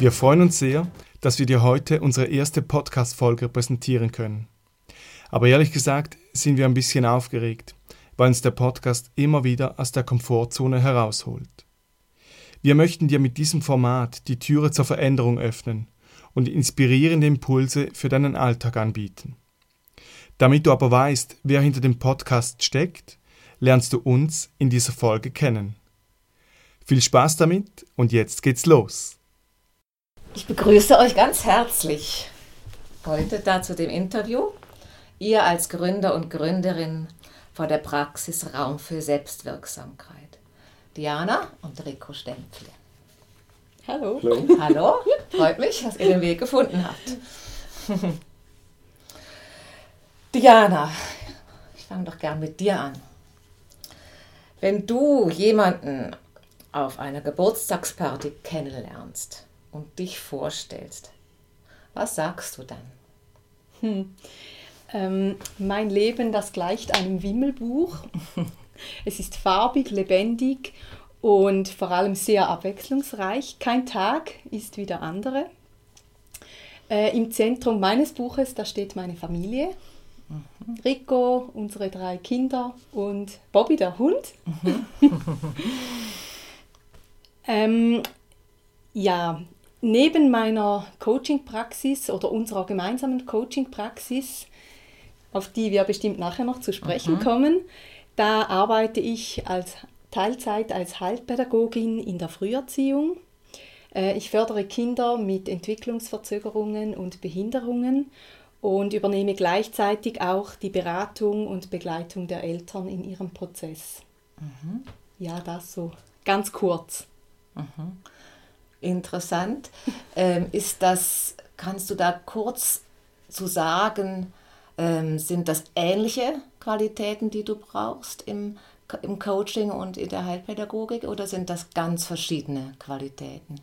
Wir freuen uns sehr, dass wir dir heute unsere erste Podcast-Folge präsentieren können. Aber ehrlich gesagt sind wir ein bisschen aufgeregt, weil uns der Podcast immer wieder aus der Komfortzone herausholt. Wir möchten dir mit diesem Format die Türe zur Veränderung öffnen und inspirierende Impulse für deinen Alltag anbieten. Damit du aber weißt, wer hinter dem Podcast steckt, lernst du uns in dieser Folge kennen. Viel Spaß damit und jetzt geht's los. Ich begrüße euch ganz herzlich heute da zu dem Interview. Ihr als Gründer und Gründerin vor der Praxis Raum für Selbstwirksamkeit. Diana und Rico Stempfle. Hallo. Hallo. Hallo. Freut mich, dass ihr den Weg gefunden habt. Diana, ich fange doch gern mit dir an. Wenn du jemanden auf einer Geburtstagsparty kennenlernst, und dich vorstellst, was sagst du dann? Hm. Ähm, mein Leben, das gleicht einem Wimmelbuch. es ist farbig, lebendig und vor allem sehr abwechslungsreich. Kein Tag ist wie der andere. Äh, Im Zentrum meines Buches, da steht meine Familie. Mhm. Rico, unsere drei Kinder und Bobby, der Hund. Mhm. ähm, ja, neben meiner Coaching-Praxis oder unserer gemeinsamen Coaching-Praxis, auf die wir bestimmt nachher noch zu sprechen mhm. kommen, da arbeite ich als Teilzeit als Heilpädagogin in der Früherziehung. Äh, ich fördere Kinder mit Entwicklungsverzögerungen und Behinderungen und übernehme gleichzeitig auch die Beratung und Begleitung der Eltern in ihrem Prozess. Mhm. Ja, das so ganz kurz. Mhm interessant. Ähm, ist das, kannst du da kurz zu sagen, ähm, sind das ähnliche Qualitäten, die du brauchst im, im Coaching und in der Heilpädagogik oder sind das ganz verschiedene Qualitäten?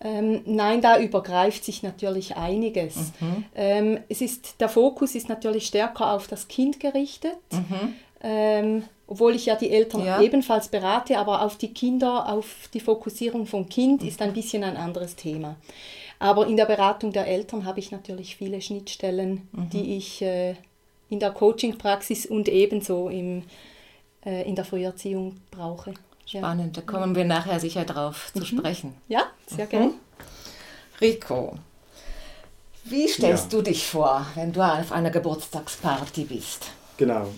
Ähm, nein, da übergreift sich natürlich einiges. Mhm. Ähm, es ist, der Fokus ist natürlich stärker auf das Kind gerichtet. Mhm. Ähm, obwohl ich ja die Eltern ja. ebenfalls berate, aber auf die Kinder, auf die Fokussierung vom Kind ist ein bisschen ein anderes Thema. Aber in der Beratung der Eltern habe ich natürlich viele Schnittstellen, mhm. die ich äh, in der Coaching-Praxis und ebenso im, äh, in der Früherziehung brauche. Spannend, ja. da kommen wir nachher sicher drauf mhm. zu sprechen. Ja, sehr mhm. gerne. Rico, wie stellst ja. du dich vor, wenn du auf einer Geburtstagsparty bist? Genau,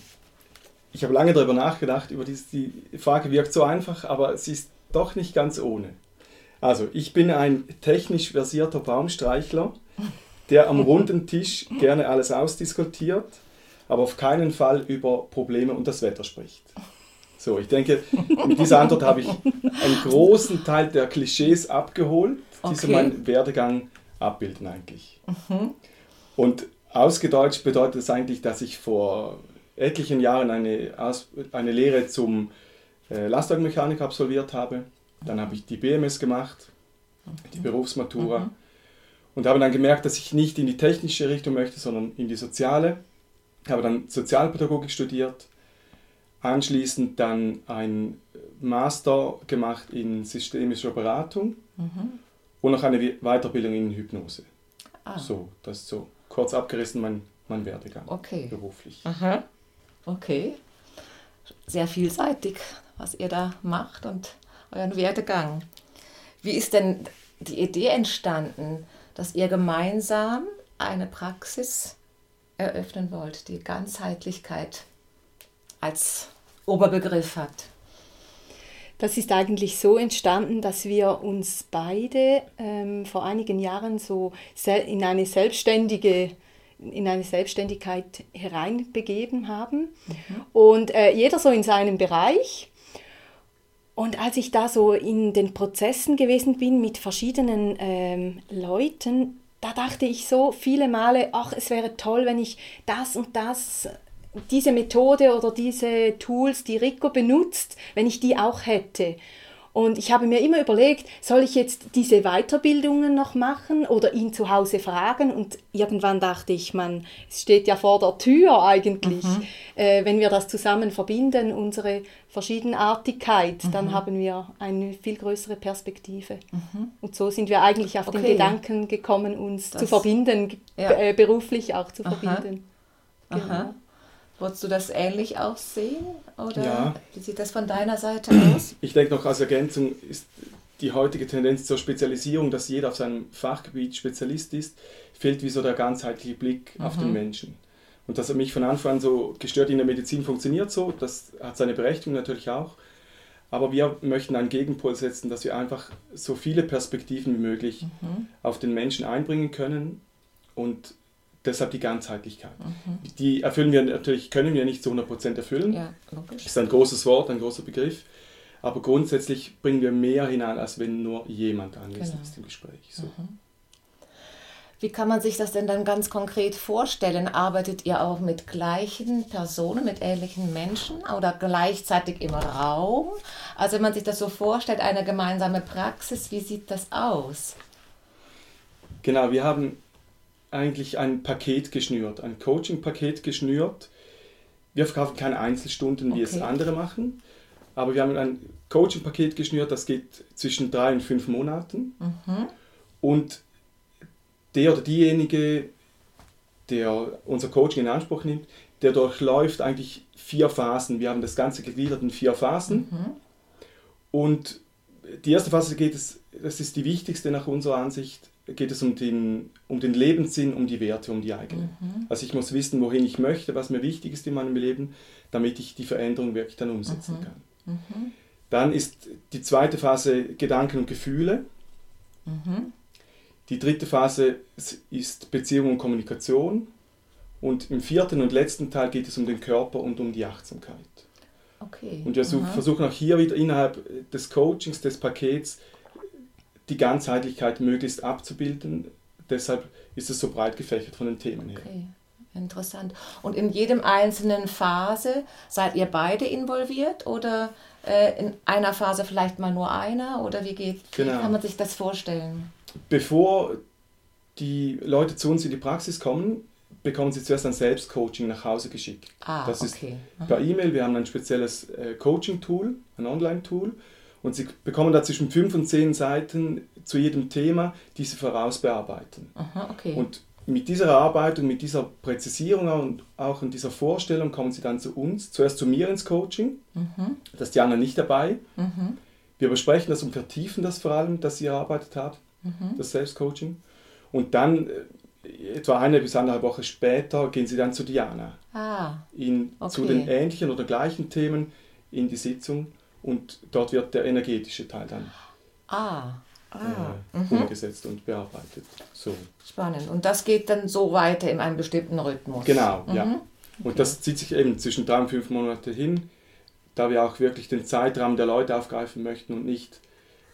ich habe lange darüber nachgedacht, über dies, die Frage wirkt so einfach, aber sie ist doch nicht ganz ohne. Also, ich bin ein technisch versierter Baumstreichler, der am runden Tisch gerne alles ausdiskutiert, aber auf keinen Fall über Probleme und das Wetter spricht. So, ich denke, mit dieser Antwort habe ich einen großen Teil der Klischees abgeholt, die okay. so meinen Werdegang abbilden eigentlich. Mhm. Und ausgedeutscht bedeutet das eigentlich, dass ich vor etlichen Jahren eine, eine Lehre zum äh, Lastwagenmechanik absolviert habe. Dann habe ich die BMS gemacht, die. Berufsmatura. Mhm. Und habe dann gemerkt, dass ich nicht in die technische Richtung möchte, sondern in die soziale. Habe dann Sozialpädagogik studiert, anschließend dann ein Master gemacht in systemischer Beratung mhm. und noch eine Weiterbildung in Hypnose. Ah. So, das ist so kurz abgerissen mein, mein Werdegang okay. beruflich. Aha. Okay. Sehr vielseitig, was ihr da macht und euren Werdegang. Wie ist denn die Idee entstanden, dass ihr gemeinsam eine Praxis eröffnen wollt, die Ganzheitlichkeit als Oberbegriff hat? Das ist eigentlich so entstanden, dass wir uns beide ähm, vor einigen Jahren so in eine selbstständige in eine Selbstständigkeit hereinbegeben haben. Mhm. Und äh, jeder so in seinem Bereich. Und als ich da so in den Prozessen gewesen bin mit verschiedenen ähm, Leuten, da dachte ich so viele Male, ach, es wäre toll, wenn ich das und das, diese Methode oder diese Tools, die Rico benutzt, wenn ich die auch hätte. Und ich habe mir immer überlegt, soll ich jetzt diese Weiterbildungen noch machen oder ihn zu Hause fragen? Und irgendwann dachte ich, man, es steht ja vor der Tür eigentlich. Mhm. Äh, wenn wir das zusammen verbinden, unsere Verschiedenartigkeit, mhm. dann haben wir eine viel größere Perspektive. Mhm. Und so sind wir eigentlich auf okay. den Gedanken gekommen, uns das, zu verbinden, ja. äh, beruflich auch zu Aha. verbinden. Genau. Aha. Wolltest du das ähnlich auch sehen? Oder ja. wie sieht das von deiner Seite aus? Ich denke noch als Ergänzung ist die heutige Tendenz zur Spezialisierung, dass jeder auf seinem Fachgebiet Spezialist ist, fehlt wie so der ganzheitliche Blick mhm. auf den mhm. Menschen. Und das hat mich von Anfang an so gestört. In der Medizin funktioniert so, das hat seine Berechtigung natürlich auch. Aber wir möchten einen Gegenpol setzen, dass wir einfach so viele Perspektiven wie möglich mhm. auf den Menschen einbringen können und deshalb die Ganzheitlichkeit. Mhm. Die erfüllen wir natürlich, können wir nicht zu 100% erfüllen. Ja, logisch. Ist ein großes Wort, ein großer Begriff. Aber grundsätzlich bringen wir mehr hinein, als wenn nur jemand anwesend genau. ist im Gespräch. So. Mhm. Wie kann man sich das denn dann ganz konkret vorstellen? Arbeitet ihr auch mit gleichen Personen, mit ähnlichen Menschen oder gleichzeitig im Raum? Also wenn man sich das so vorstellt, eine gemeinsame Praxis, wie sieht das aus? Genau, wir haben eigentlich ein Paket geschnürt, ein Coaching-Paket geschnürt. Wir verkaufen keine Einzelstunden, wie okay. es andere machen, aber wir haben ein Coaching-Paket geschnürt, das geht zwischen drei und fünf Monaten. Mhm. Und der oder diejenige, der unser Coaching in Anspruch nimmt, der durchläuft eigentlich vier Phasen. Wir haben das Ganze gegliedert in vier Phasen. Mhm. Und die erste Phase geht es, das ist die wichtigste nach unserer Ansicht, geht es um den, um den Lebenssinn, um die Werte, um die eigenen. Mhm. Also ich muss wissen, wohin ich möchte, was mir wichtig ist in meinem Leben, damit ich die Veränderung wirklich dann umsetzen mhm. kann. Mhm. Dann ist die zweite Phase Gedanken und Gefühle. Mhm. Die dritte Phase ist Beziehung und Kommunikation. Und im vierten und letzten Teil geht es um den Körper und um die Achtsamkeit. Okay. Und wir versuchen auch hier wieder innerhalb des Coachings, des Pakets, die Ganzheitlichkeit möglichst abzubilden. Deshalb ist es so breit gefächert von den Themen okay. her. Interessant. Und in jedem einzelnen Phase seid ihr beide involviert oder äh, in einer Phase vielleicht mal nur einer oder wie geht? Genau. Wie kann man sich das vorstellen? Bevor die Leute zu uns in die Praxis kommen, bekommen sie zuerst ein Selbstcoaching nach Hause geschickt. Ah, das okay. ist per E-Mail. Wir haben ein spezielles äh, Coaching-Tool, ein Online-Tool und Sie bekommen da zwischen fünf und zehn Seiten zu jedem Thema, die Sie vorausbearbeiten. Aha, okay. Und mit dieser Erarbeitung, mit dieser Präzisierung und auch in dieser Vorstellung kommen Sie dann zu uns, zuerst zu mir ins Coaching. Mhm. Da ist Jana nicht dabei. Mhm. Wir besprechen das und vertiefen das vor allem, dass Sie erarbeitet haben, mhm. das Selbstcoaching. Und dann, äh, etwa eine bis anderthalb Woche später, gehen Sie dann zu Diana. Ah, in, okay. Zu den ähnlichen oder gleichen Themen in die Sitzung und dort wird der energetische Teil dann ah. Ah. Äh, mhm. umgesetzt und bearbeitet. So. Spannend. Und das geht dann so weiter in einem bestimmten Rhythmus. Genau, mhm. ja. Und okay. das zieht sich eben zwischen drei und fünf Monate hin, da wir auch wirklich den Zeitrahmen der Leute aufgreifen möchten und nicht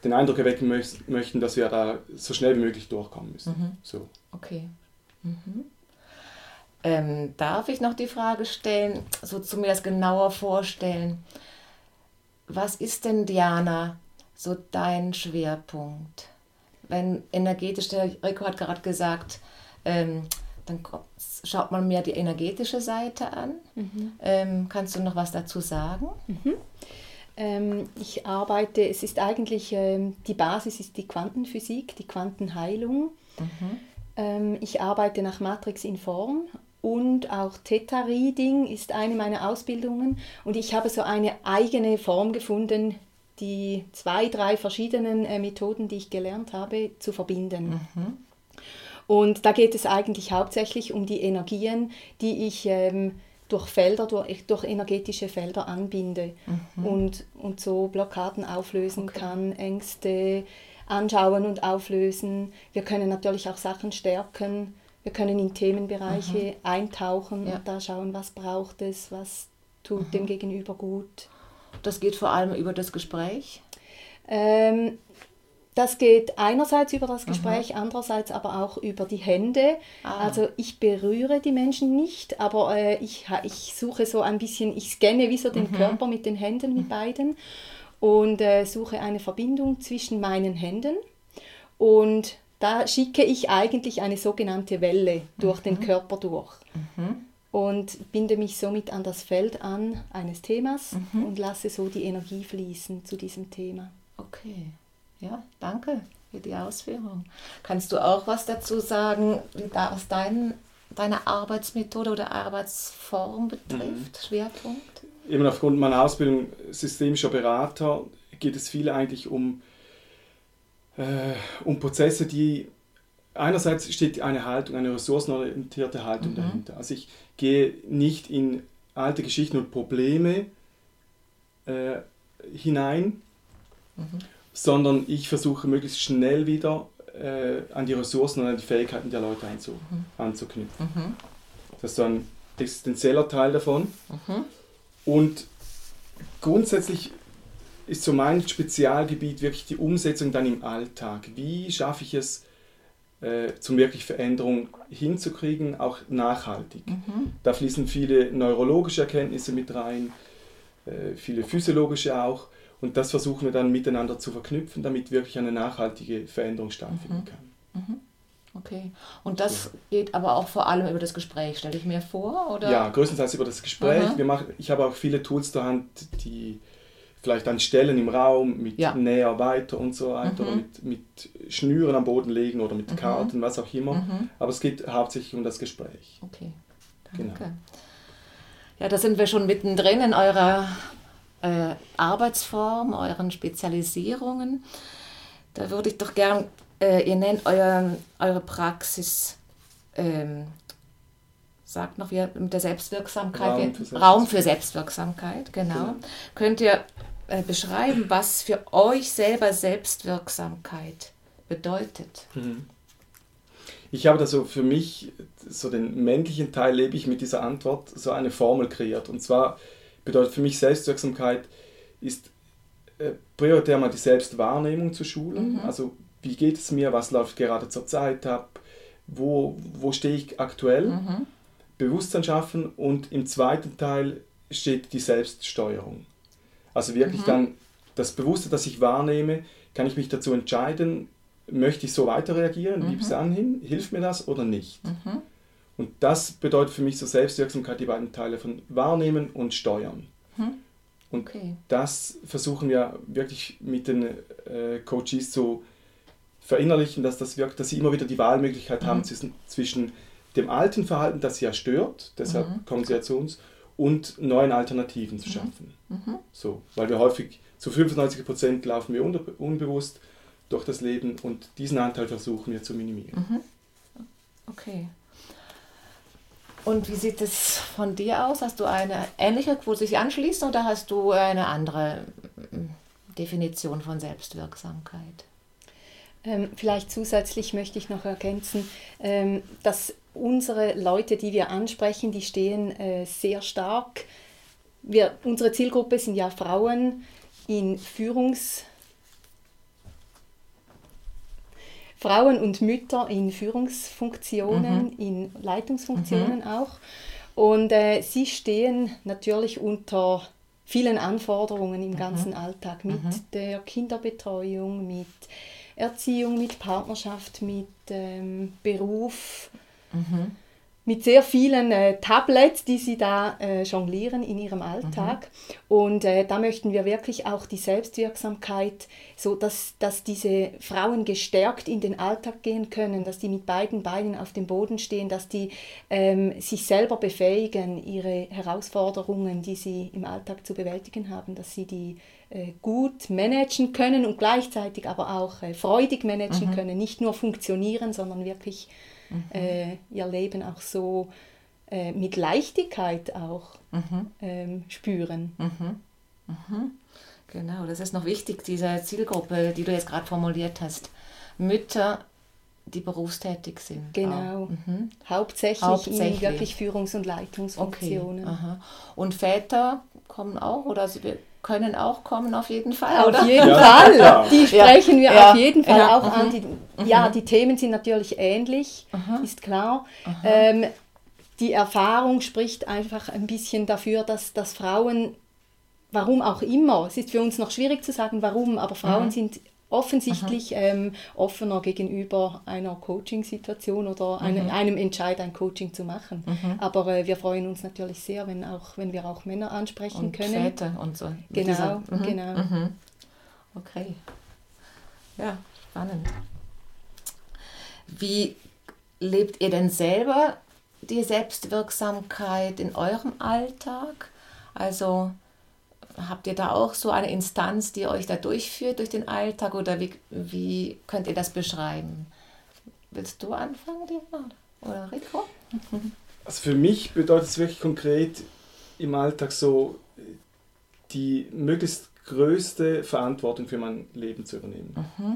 den Eindruck erwecken möchten, dass wir da so schnell wie möglich durchkommen müssen. Mhm. So. Okay. Mhm. Ähm, darf ich noch die Frage stellen, so zu mir das genauer vorstellen? Was ist denn, Diana, so dein Schwerpunkt? Wenn energetisch, der Rico hat gerade gesagt, ähm, dann schaut man mehr die energetische Seite an. Mhm. Ähm, kannst du noch was dazu sagen? Mhm. Ähm, ich arbeite, es ist eigentlich, ähm, die Basis ist die Quantenphysik, die Quantenheilung. Mhm. Ähm, ich arbeite nach Matrix in Form und auch Theta Reading ist eine meiner Ausbildungen und ich habe so eine eigene Form gefunden, die zwei, drei verschiedenen äh, Methoden, die ich gelernt habe, zu verbinden. Mhm. Und da geht es eigentlich hauptsächlich um die Energien, die ich ähm, durch Felder, durch, durch, energetische Felder anbinde mhm. und, und so Blockaden auflösen okay. kann, Ängste anschauen und auflösen. Wir können natürlich auch Sachen stärken wir können in Themenbereiche Aha. eintauchen ja. und da schauen, was braucht es, was tut Aha. dem Gegenüber gut. Das geht vor allem über das Gespräch? Ähm, das geht einerseits über das Gespräch, Aha. andererseits aber auch über die Hände. Ah. Also ich berühre die Menschen nicht, aber äh, ich, ich suche so ein bisschen, ich scanne wie so den mhm. Körper mit den Händen, mit beiden und äh, suche eine Verbindung zwischen meinen Händen und da schicke ich eigentlich eine sogenannte Welle durch mhm. den Körper durch. Mhm. Und binde mich somit an das Feld an eines Themas mhm. und lasse so die Energie fließen zu diesem Thema. Okay. Ja, danke für die Ausführung. Kannst du auch was dazu sagen, was dein, deine Arbeitsmethode oder Arbeitsform betrifft, mhm. Schwerpunkt? Eben aufgrund meiner Ausbildung systemischer Berater geht es viel eigentlich um, äh, um Prozesse, die einerseits steht eine Haltung, eine ressourcenorientierte Haltung mhm. dahinter. Also ich gehe nicht in alte Geschichten und Probleme äh, hinein, mhm sondern ich versuche möglichst schnell wieder äh, an die Ressourcen und an die Fähigkeiten der Leute anzu, mhm. anzuknüpfen. Mhm. Das ist so ein existenzieller Teil davon. Mhm. Und grundsätzlich ist so mein Spezialgebiet wirklich die Umsetzung dann im Alltag. Wie schaffe ich es, äh, zum wirklich Veränderung hinzukriegen, auch nachhaltig? Mhm. Da fließen viele neurologische Erkenntnisse mit rein, äh, viele physiologische auch. Und das versuchen wir dann miteinander zu verknüpfen, damit wirklich eine nachhaltige Veränderung stattfinden mhm. kann. Mhm. Okay. Und das ja. geht aber auch vor allem über das Gespräch, stelle ich mir vor? Oder? Ja, größtenteils über das Gespräch. Wir machen, ich habe auch viele Tools zur Hand, die vielleicht an Stellen im Raum mit ja. näher weiter und so weiter, mhm. oder mit, mit Schnüren am Boden legen oder mit mhm. Karten, was auch immer. Mhm. Aber es geht hauptsächlich um das Gespräch. Okay, danke. Genau. Ja, da sind wir schon mittendrin in eurer äh, Arbeitsform, euren Spezialisierungen. Da würde ich doch gern, äh, ihr nennt euer, eure Praxis, ähm, sagt noch wir mit der Selbstwirksamkeit, Raum für, Selbstwirksamkeit. Raum für Selbstwirksamkeit, genau. genau. Könnt ihr äh, beschreiben, was für euch selber Selbstwirksamkeit bedeutet? Mhm. Ich habe da so für mich, so den männlichen Teil lebe ich mit dieser Antwort, so eine Formel kreiert. Und zwar bedeutet für mich Selbstwirksamkeit ist äh, prioritär mal die Selbstwahrnehmung zu schulen. Mhm. Also wie geht es mir, was läuft gerade zur Zeit ab, wo, wo stehe ich aktuell, mhm. Bewusstsein schaffen und im zweiten Teil steht die Selbststeuerung. Also wirklich mhm. dann das Bewusste, das ich wahrnehme, kann ich mich dazu entscheiden, möchte ich so weiter reagieren, mhm. bis anhin, hilft mir das oder nicht. Mhm. Und das bedeutet für mich so Selbstwirksamkeit, die beiden Teile von Wahrnehmen und Steuern. Hm. Und okay. das versuchen wir wirklich mit den äh, Coaches zu verinnerlichen, dass das wirkt, dass sie immer wieder die Wahlmöglichkeit mhm. haben zwischen, zwischen dem alten Verhalten, das sie ja stört, deshalb mhm. kommen sie ja zu uns, und neuen Alternativen zu mhm. schaffen. Mhm. So, weil wir häufig zu 95 Prozent laufen wir unbewusst durch das Leben und diesen Anteil versuchen wir zu minimieren. Mhm. Okay. Und wie sieht es von dir aus? Hast du eine ähnliche, wo sich anschließt, oder hast du eine andere mm, Definition von Selbstwirksamkeit? Ähm, vielleicht zusätzlich möchte ich noch ergänzen, ähm, dass unsere Leute, die wir ansprechen, die stehen äh, sehr stark. Wir, unsere Zielgruppe sind ja Frauen in Führungs- Frauen und Mütter in Führungsfunktionen, mhm. in Leitungsfunktionen mhm. auch. Und äh, sie stehen natürlich unter vielen Anforderungen im mhm. ganzen Alltag mit mhm. der Kinderbetreuung, mit Erziehung, mit Partnerschaft, mit ähm, Beruf. Mit sehr vielen äh, Tablets, die sie da äh, jonglieren in ihrem Alltag. Mhm. Und äh, da möchten wir wirklich auch die Selbstwirksamkeit, so dass, dass diese Frauen gestärkt in den Alltag gehen können, dass die mit beiden Beinen auf dem Boden stehen, dass die ähm, sich selber befähigen, ihre Herausforderungen, die sie im Alltag zu bewältigen haben, dass sie die gut managen können und gleichzeitig aber auch äh, freudig managen mhm. können, nicht nur funktionieren, sondern wirklich mhm. äh, ihr Leben auch so äh, mit Leichtigkeit auch mhm. ähm, spüren. Mhm. Mhm. Genau, das ist noch wichtig, diese Zielgruppe, die du jetzt gerade formuliert hast. Mütter, die berufstätig sind. Genau. Mhm. Hauptsächlich, Hauptsächlich, in wirklich Führungs- und Leitungsfunktionen. Okay. Und Väter kommen auch oder sie können auch kommen auf jeden Fall, Auf oder? jeden Ja, Fall. klar. Die sprechen wir Ja. auf jeden Fall Ja. auch an. Die, ja, die Themen sind natürlich ähnlich, ist klar. Ähm, die Erfahrung spricht einfach ein bisschen dafür, dass, dass Frauen, warum auch immer, es ist für uns noch schwierig zu sagen, warum, aber Frauen sind offensichtlich ähm, offener gegenüber einer Coaching-Situation oder eine, einem Entscheid, ein Coaching zu machen. Aber äh, wir freuen uns natürlich sehr, wenn, auch, wenn wir auch Männer ansprechen Und können. Väter und so. Genau, dieser- mhm. genau. Mhm. Okay. Ja, spannend. Wie lebt ihr denn selber die Selbstwirksamkeit in eurem Alltag? Also habt ihr da auch so eine Instanz, die euch da durchführt durch den Alltag oder wie, wie könnt ihr das beschreiben? Willst du anfangen, Diana? Oder Rico? Also für mich bedeutet es wirklich konkret im Alltag so, die möglichst größte Verantwortung für mein Leben zu übernehmen.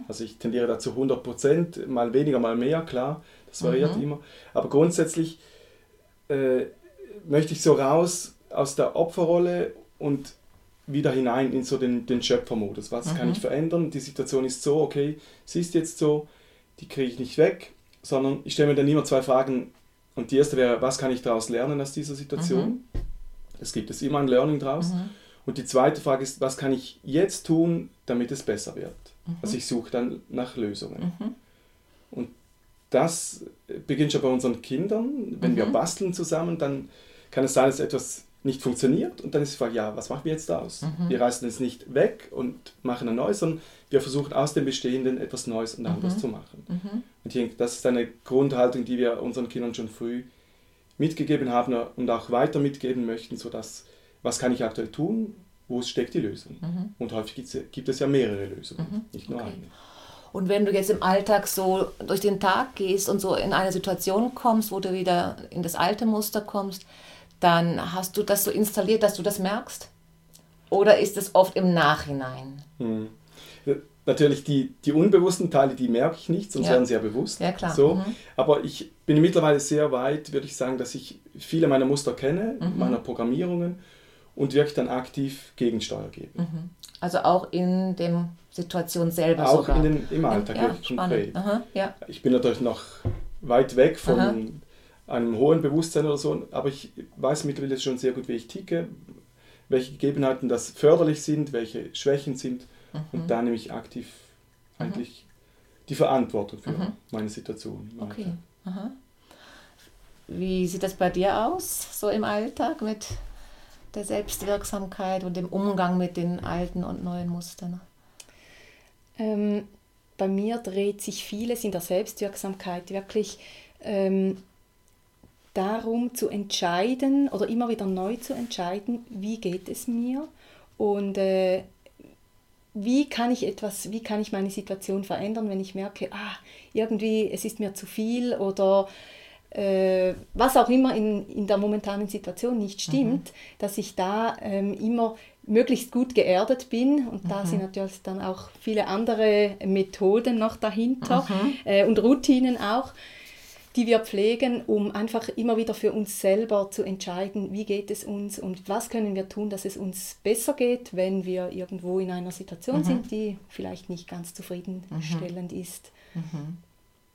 Also ich tendiere dazu 100 Prozent, mal weniger, mal mehr, klar, das variiert immer. Aber grundsätzlich äh, möchte ich so raus aus der Opferrolle und wieder hinein in so den, den Schöpfermodus. Was kann ich verändern? Die Situation ist so, okay, sie ist jetzt so, die kriege ich nicht weg, sondern ich stelle mir dann immer zwei Fragen. Und die erste wäre, was kann ich daraus lernen aus dieser Situation? Es gibt es immer ein Learning draus. Und die zweite Frage ist, was kann ich jetzt tun, damit es besser wird? Also ich suche dann nach Lösungen. Und das beginnt schon bei unseren Kindern. Wenn wir basteln zusammen, dann kann es sein, dass etwas nicht funktioniert und dann ist die Frage, ja, was machen wir jetzt daraus? Wir reißen es nicht weg und machen ein neues, sondern wir versuchen aus dem Bestehenden etwas Neues und anderes zu machen. Und ich denke, das ist eine Grundhaltung, die wir unseren Kindern schon früh mitgegeben haben und auch weiter mitgeben möchten, sodass, was kann ich aktuell tun, wo steckt die Lösung? Und häufig gibt es ja mehrere Lösungen, nicht nur eine. Und wenn du jetzt im Alltag so durch den Tag gehst und so in eine Situation kommst, wo du wieder in das alte Muster kommst, dann hast du das so installiert, dass du das merkst? Oder ist es oft im Nachhinein? Hm. Natürlich die, die unbewussten Teile, die merke ich nicht, sonst Ja. werden sie ja bewusst. Ja, klar. So. Mhm. Aber ich bin mittlerweile sehr weit, würde ich sagen, dass ich viele meiner Muster kenne, Mhm. meiner Programmierungen und wirklich dann aktiv Gegensteuer gebe. Also auch in der Situation selber Auch sogar. den, im Alltag ja, konkret. Aha, ja. Ich bin natürlich noch weit weg von. Einem hohen Bewusstsein oder so, aber ich weiß mittlerweile schon sehr gut, wie ich ticke, welche Gegebenheiten das förderlich sind, welche Schwächen sind Mhm. und da nehme ich aktiv eigentlich die Verantwortung für meine Situation. Mhm. Okay. Aha. Wie sieht das bei dir aus, so im Alltag mit der Selbstwirksamkeit und dem Umgang mit den alten und neuen Mustern? Ähm, bei mir dreht sich vieles in der Selbstwirksamkeit wirklich ähm, darum zu entscheiden oder immer wieder neu zu entscheiden, wie geht es mir und äh, wie kann ich etwas, wie kann ich meine Situation verändern, wenn ich merke, ah, irgendwie es ist mir zu viel oder äh, was auch immer in, in der momentanen Situation nicht stimmt, dass ich da ähm, immer möglichst gut geerdet bin und da sind natürlich dann auch viele andere Methoden noch dahinter äh, und Routinen auch, die wir pflegen, um einfach immer wieder für uns selber zu entscheiden, wie geht es uns und was können wir tun, dass es uns besser geht, wenn wir irgendwo in einer Situation sind, die vielleicht nicht ganz zufriedenstellend ist.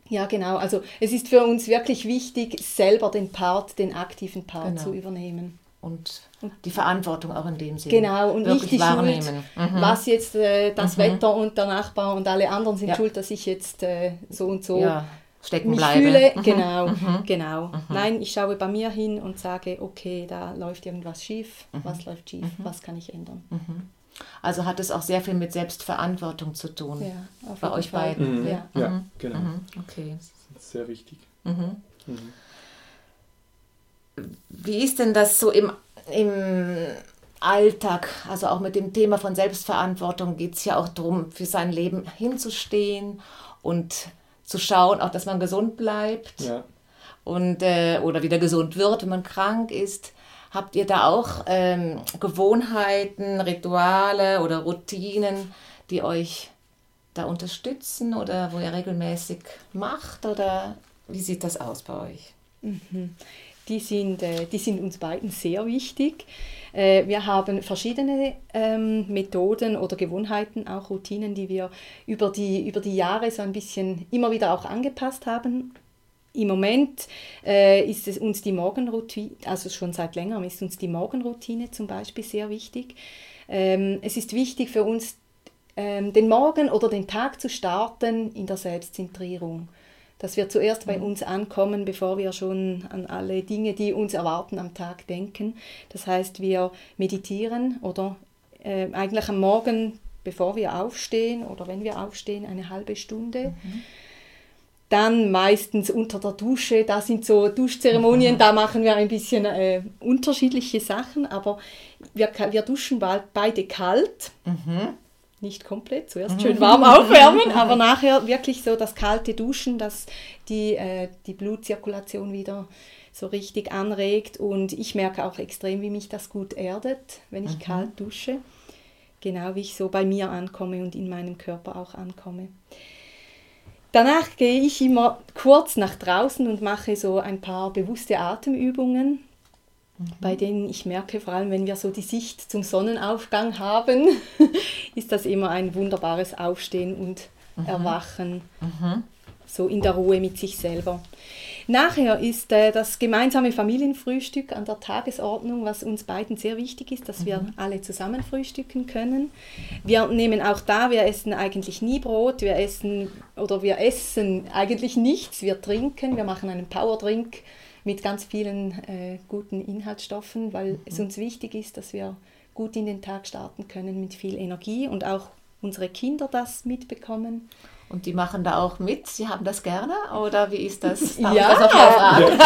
Ja, genau. Also es ist für uns wirklich wichtig, selber den Part, den aktiven Part Genau. zu übernehmen. Und die Verantwortung auch in dem Sinne. Genau, und nicht wirklich die wahrnehmen. Schuld, Mhm. was jetzt äh, das Wetter und der Nachbar und alle anderen sind Ja. schuld, dass ich jetzt äh, so und so ja, stecken mich bleibe. fühle. Mhm. Genau, genau. Nein, ich schaue bei mir hin und sage, okay, da läuft irgendwas schief. Mhm. Was läuft schief? Was kann ich ändern? Also hat es auch sehr viel mit Selbstverantwortung zu tun. Ja, auf Bei jeden euch Fall. beiden. Mhm. Ja. Ja, genau. Mhm. Okay. Das ist sehr wichtig. Wie ist denn das so im, im Alltag? Also auch mit dem Thema von Selbstverantwortung geht es ja auch darum, für sein Leben hinzustehen und zu schauen, auch dass man gesund bleibt Ja. und, äh, oder wieder gesund wird, wenn man krank ist. Habt ihr da auch ähm, Gewohnheiten, Rituale oder Routinen, die euch da unterstützen oder wo ihr regelmäßig macht? Oder wie sieht das aus bei euch? Die sind, äh, die sind uns beiden sehr wichtig. Äh, wir haben verschiedene ähm, Methoden oder Gewohnheiten, auch Routinen, die wir über die, über die Jahre so ein bisschen immer wieder auch angepasst haben. Im Moment äh, ist es uns die Morgenroutine, also schon seit längerem ist uns die Morgenroutine zum Beispiel sehr wichtig. Ähm, es ist wichtig für uns, ähm, den Morgen oder den Tag zu starten in der Selbstzentrierung dass wir zuerst bei mhm. uns ankommen, bevor wir schon an alle Dinge, die uns erwarten, am Tag denken. Das heißt, wir meditieren oder äh, eigentlich am Morgen, bevor wir aufstehen oder wenn wir aufstehen, eine halbe Stunde. Mhm. Dann meistens unter der Dusche, da sind so Duschzeremonien, mhm. da machen wir ein bisschen äh, unterschiedliche Sachen, aber wir, wir duschen bald beide kalt. Mhm nicht komplett, zuerst schön warm aufwärmen, aber nachher wirklich so das kalte Duschen, dass die, äh, die Blutzirkulation wieder so richtig anregt und ich merke auch extrem, wie mich das gut erdet, wenn ich mhm. kalt dusche. Genau wie ich so bei mir ankomme und in meinem Körper auch ankomme. Danach gehe ich immer kurz nach draußen und mache so ein paar bewusste Atemübungen mhm. bei denen ich merke, vor allem wenn wir so die Sicht zum Sonnenaufgang haben, ist das immer ein wunderbares Aufstehen und mhm. Erwachen, mhm. so in der Ruhe mit sich selber. Nachher ist äh, das gemeinsame Familienfrühstück an der Tagesordnung, was uns beiden sehr wichtig ist, dass mhm. wir alle zusammen frühstücken können. Wir nehmen auch da, wir essen eigentlich nie Brot, wir essen oder wir essen eigentlich nichts, wir trinken, wir machen einen Powerdrink mit ganz vielen äh, guten Inhaltsstoffen, weil mhm. es uns wichtig ist, dass wir gut in den Tag starten können mit viel Energie und auch unsere Kinder das mitbekommen. Und die machen da auch mit? Sie haben das gerne oder wie ist das? Darf ja, das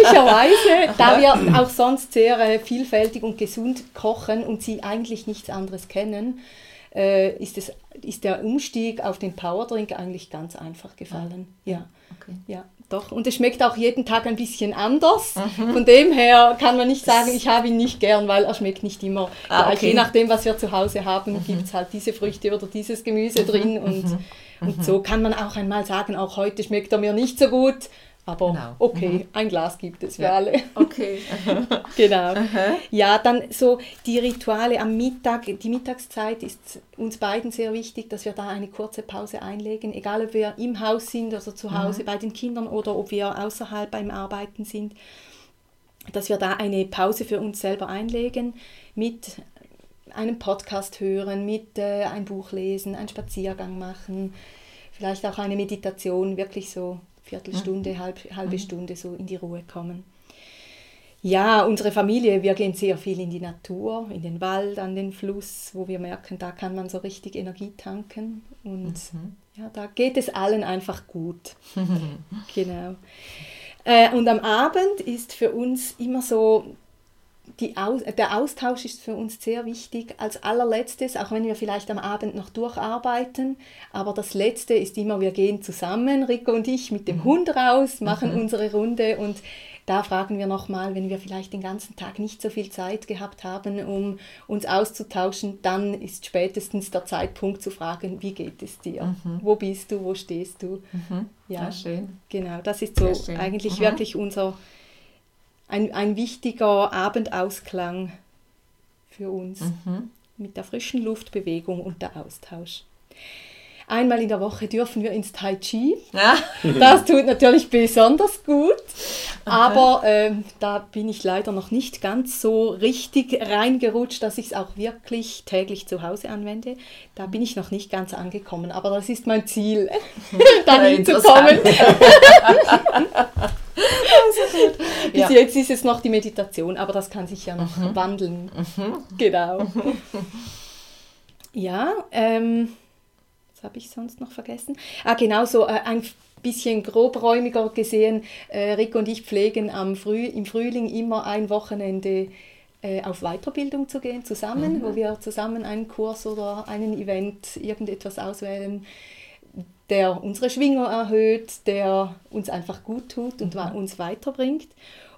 erstaunlicherweise, da wir auch sonst sehr äh, vielfältig und gesund kochen und sie eigentlich nichts anderes kennen, äh, ist, es, ist der Umstieg auf den Powerdrink eigentlich ganz einfach gefallen. Ah, ja. Okay. ja. Doch, und es schmeckt auch jeden Tag ein bisschen anders. Mhm. Von dem her kann man nicht sagen, ich habe ihn nicht gern, weil er schmeckt nicht immer ah. Okay. Je nachdem, was wir zu Hause haben, mhm. gibt es halt diese Früchte oder dieses Gemüse mhm. drin. Und, mhm. und mhm. so kann man auch einmal sagen, auch heute schmeckt er mir nicht so gut. Aber genau. okay, mhm. ein Glas gibt es für ja. alle. Okay. genau. Aha. Ja, dann so die Rituale am Mittag, die Mittagszeit ist uns beiden sehr wichtig, dass wir da eine kurze Pause einlegen, egal ob wir im Haus sind oder zu Hause mhm. bei den Kindern oder ob wir außerhalb beim Arbeiten sind, dass wir da eine Pause für uns selber einlegen mit einem Podcast hören, mit äh, ein Buch lesen, einen Spaziergang machen, vielleicht auch eine Meditation, wirklich so Viertelstunde, mhm. halb, halbe mhm. Stunde so in die Ruhe kommen. Ja, unsere Familie, wir gehen sehr viel in die Natur, in den Wald, an den Fluss, wo wir merken, da kann man so richtig Energie tanken. Und mhm. ja, da geht es allen einfach gut. genau. Äh, und am Abend ist für uns immer so Aus der Austausch ist für uns sehr wichtig. Als allerletztes, auch wenn wir vielleicht am Abend noch durcharbeiten, aber das Letzte ist immer, wir gehen zusammen, Rico und ich, mit dem mhm. Hund raus, machen mhm. unsere Runde und da fragen wir nochmal, wenn wir vielleicht den ganzen Tag nicht so viel Zeit gehabt haben, um uns auszutauschen, dann ist spätestens der Zeitpunkt zu fragen, wie geht es dir? Mhm. Wo bist du? Wo stehst du? Mhm. Ja, schön. Genau, das ist so eigentlich mhm. wirklich unser ein, ein wichtiger Abendausklang für uns mhm. mit der frischen Luftbewegung und der Austausch. Einmal in der Woche dürfen wir ins Tai Chi. Ja. Das tut natürlich besonders gut. Aber äh, da bin ich leider noch nicht ganz so richtig reingerutscht, dass ich es auch wirklich täglich zu Hause anwende. Da bin ich noch nicht ganz angekommen. Aber das ist mein Ziel, dahin zu kommen. also Bis ja. jetzt ist es noch die Meditation, aber das kann sich ja noch mhm. wandeln. Mhm. Genau. Ja, ähm, was habe ich sonst noch vergessen? Ah, genau, so äh, ein bisschen grobräumiger gesehen. Äh, Rico und ich pflegen am Früh, im Frühling immer ein Wochenende äh, auf Weiterbildung zu gehen, zusammen, mhm. wo wir zusammen einen Kurs oder einen Event, irgendetwas auswählen der unsere Schwingung erhöht, der uns einfach gut tut und mhm. uns weiterbringt.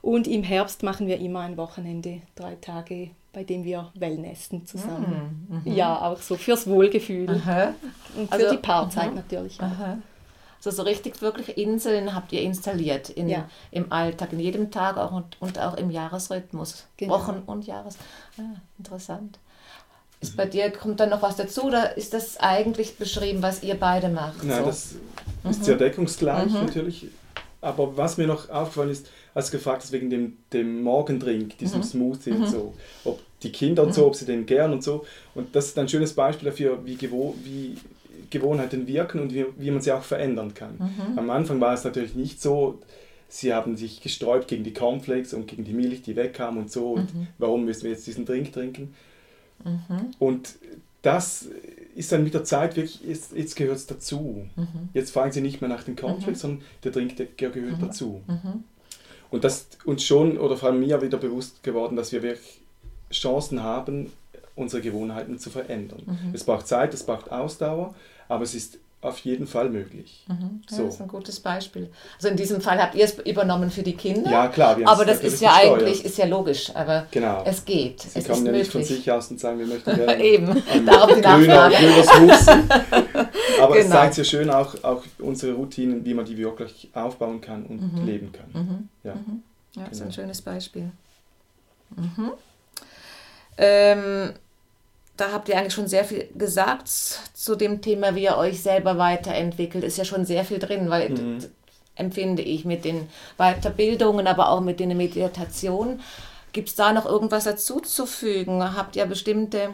Und im Herbst machen wir immer ein Wochenende, drei Tage, bei dem wir Wellnessen zusammen. Mhm. mhm. Ja, auch so fürs Wohlgefühl Aha. und für also, die Paarzeit natürlich. Aha. Also so richtig wirklich Inseln habt ihr installiert in, Ja. im Alltag, in jedem Tag auch und, und auch im Jahresrhythmus. Genau. Wochen und Jahres. Ah, interessant. Ist bei dir, kommt da noch was dazu oder ist das eigentlich beschrieben, was ihr beide macht? Nein, so? das ist sehr deckungsgleich natürlich. Aber was mir noch aufgefallen ist, als gefragt hast wegen dem, dem Morgendrink, diesem Smoothie und so, ob die Kinder und so, ob sie den gern und so. Und das ist ein schönes Beispiel dafür, wie, Gewo wie Gewohnheiten wirken und wie, wie man sie auch verändern kann. Am Anfang war es natürlich nicht so, sie haben sich gesträubt gegen die Cornflakes und gegen die Milch, die wegkam und so. Und warum müssen wir jetzt diesen Drink trinken? Und das ist dann mit der Zeit wirklich, jetzt, jetzt gehört es dazu. Jetzt fragen sie nicht mehr nach den Cornflakes, sondern der Drink der gehört dazu. Und das ist uns schon, oder vor allem mir wieder bewusst geworden, dass wir wirklich Chancen haben, unsere Gewohnheiten zu verändern. Es braucht Zeit, es braucht Ausdauer, aber es ist auf jeden Fall möglich. Mhm. Ja, So. Das ist ein gutes Beispiel. Also in diesem Fall habt ihr es übernommen für die Kinder. Ja, klar, aber es das ist ja gesteuert. eigentlich ist ja logisch, aber Genau. es geht. Sie es ist kommen ja nicht von sich aus und sagen, wir möchten gerne Eben, darum die grüner, grüner Smoothie. Aber es Genau. zeigt sehr schön auch, auch unsere Routinen, wie man die wirklich aufbauen kann und leben kann. Ja. Ja, das ist Genau. ein schönes Beispiel. Mhm. Ähm, da habt ihr eigentlich schon sehr viel gesagt zu dem Thema, wie ihr euch selber weiterentwickelt. Ist ja schon sehr viel drin, weil Mhm. das empfinde ich mit den Weiterbildungen, aber auch mit den Meditationen. Gibt es da noch irgendwas dazuzufügen? Habt ihr bestimmte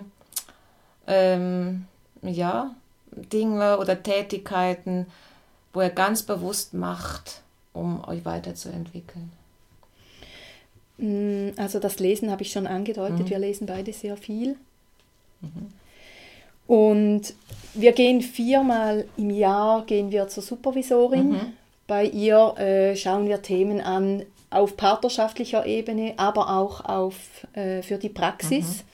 ähm, ja, Dinge oder Tätigkeiten, wo ihr ganz bewusst macht, um euch weiterzuentwickeln? Mm, Also das Lesen habe ich schon angedeutet. Mhm. Wir lesen beide sehr viel. Und wir gehen viermal im Jahr gehen wir zur Supervisorin. Mhm. Bei ihr äh, schauen wir Themen an auf partnerschaftlicher Ebene, aber auch auf, äh, für die Praxis.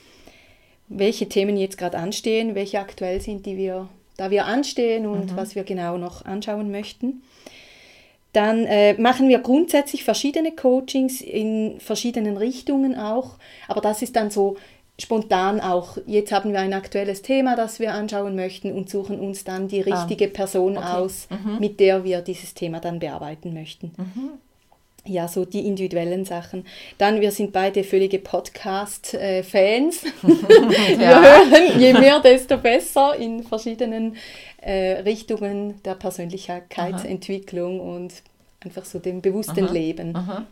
Welche Themen jetzt gerade anstehen, welche aktuell sind, die wir, da wir anstehen und was wir genau noch anschauen möchten. Dann äh, machen wir grundsätzlich verschiedene Coachings in verschiedenen Richtungen auch, aber das ist dann so spontan auch. Jetzt haben wir ein aktuelles Thema, das wir anschauen möchten und suchen uns dann die richtige Person aus, mit der wir dieses Thema dann bearbeiten möchten. Ja, so die individuellen Sachen. Dann, wir sind beide völlige Podcast-Fans. Wir hören, je mehr, desto besser in verschiedenen äh, Richtungen der Persönlichkeitsentwicklung und einfach so dem bewussten Aha. Leben. Aha.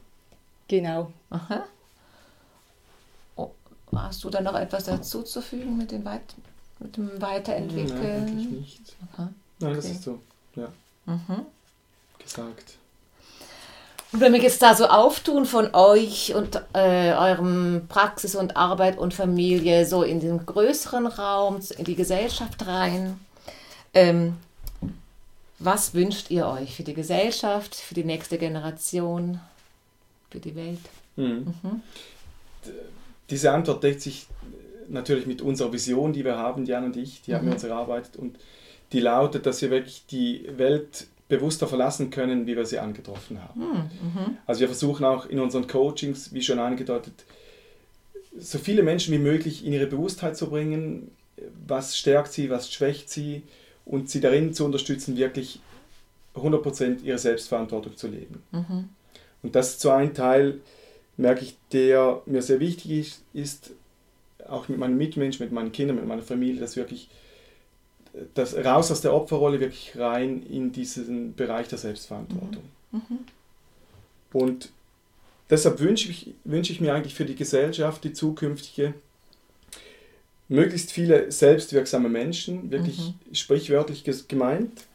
Genau. Aha. Hast du da noch etwas dazuzufügen mit dem, Weit mit dem Nein, eigentlich Weiterentwickeln? nicht. Aha. Nein, das Okay. ist so, ja, Mhm. gesagt. Und wenn wir jetzt da so auftun von euch und äh, eurem Praxis und Arbeit und Familie so in den größeren Raum, in die Gesellschaft rein, ähm, was wünscht ihr euch für die Gesellschaft, für die nächste Generation, für die Welt? Mhm. D- Diese Antwort deckt sich natürlich mit unserer Vision, die wir haben, Jan und ich, die haben wir uns erarbeitet und die lautet, dass wir wirklich die Welt bewusster verlassen können, wie wir sie angetroffen haben. Also wir versuchen auch in unseren Coachings, wie schon angedeutet, so viele Menschen wie möglich in ihre Bewusstheit zu bringen, was stärkt sie, was schwächt sie und sie darin zu unterstützen, wirklich 100% ihre Selbstverantwortung zu leben. Und das ist so ein Teil, merke ich, der mir sehr wichtig ist, ist auch mit meinen Mitmenschen, mit meinen Kindern, mit meiner Familie, dass wirklich das raus aus der Opferrolle wirklich rein in diesen Bereich der Selbstverantwortung. Und deshalb wünsche ich, wünsche ich mir eigentlich für die Gesellschaft, die zukünftige, möglichst viele selbstwirksame Menschen, wirklich sprichwörtlich ges- gemeint,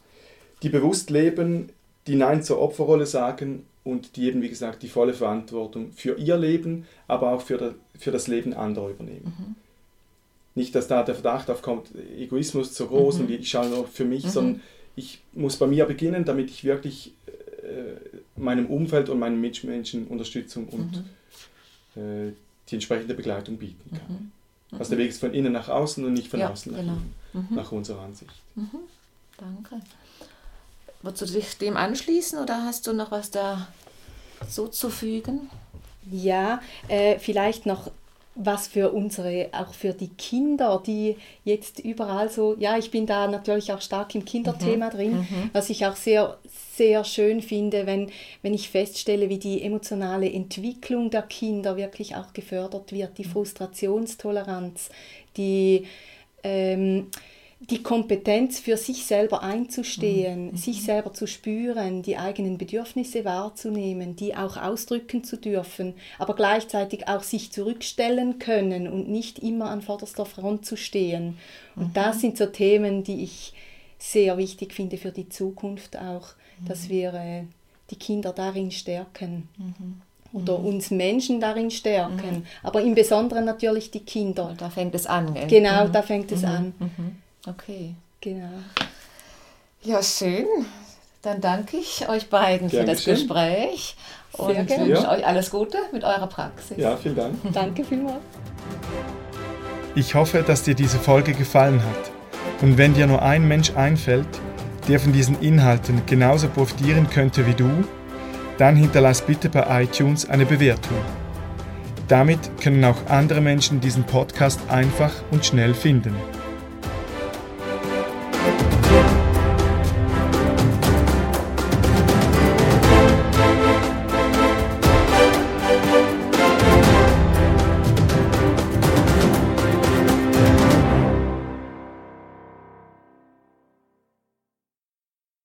die bewusst leben, die Nein zur Opferrolle sagen und die eben, wie gesagt, die volle Verantwortung für ihr Leben, aber auch für, der, für das Leben anderer übernehmen. Nicht, dass da der Verdacht aufkommt, Egoismus zu groß und ich schaue nur für mich, sondern ich muss bei mir beginnen, damit ich wirklich äh, meinem Umfeld und meinen Mitmenschen Unterstützung und äh, die entsprechende Begleitung bieten kann. Also der Weg ist von innen nach außen und nicht von Ja, außen nach genau. innen, nach unserer Ansicht. Danke. Würdest du dich dem anschließen oder hast du noch was da so zu fügen? Ja, äh, vielleicht noch was für unsere, auch für die Kinder, die jetzt überall so, ja, ich bin da natürlich auch stark im Kinderthema mhm. drin, mhm. was ich auch sehr, sehr schön finde, wenn, wenn ich feststelle, wie die emotionale Entwicklung der Kinder wirklich auch gefördert wird, die mhm. Frustrationstoleranz, die ähm, die Kompetenz für sich selber einzustehen, mhm. sich selber zu spüren, die eigenen Bedürfnisse wahrzunehmen, die auch ausdrücken zu dürfen, aber gleichzeitig auch sich zurückstellen können und nicht immer an vorderster Front zu stehen. Und mhm. das sind so Themen, die ich sehr wichtig finde für die Zukunft auch, mhm. dass wir äh, die Kinder darin stärken mhm. oder mhm. uns Menschen darin stärken, mhm. aber im Besonderen natürlich die Kinder. Da fängt es an. Gell? Genau, da fängt es an. Okay. Genau. Ja, schön. Dann danke ich euch beiden Gern für das geschehen. Gespräch und wünsche ja. euch alles Gute mit eurer Praxis. Ja, vielen Dank. danke vielmals. Ich hoffe, dass dir diese Folge gefallen hat. Und wenn dir nur ein Mensch einfällt, der von diesen Inhalten genauso profitieren könnte wie du, dann hinterlass bitte bei iTunes eine Bewertung. Damit können auch andere Menschen diesen Podcast einfach und schnell finden.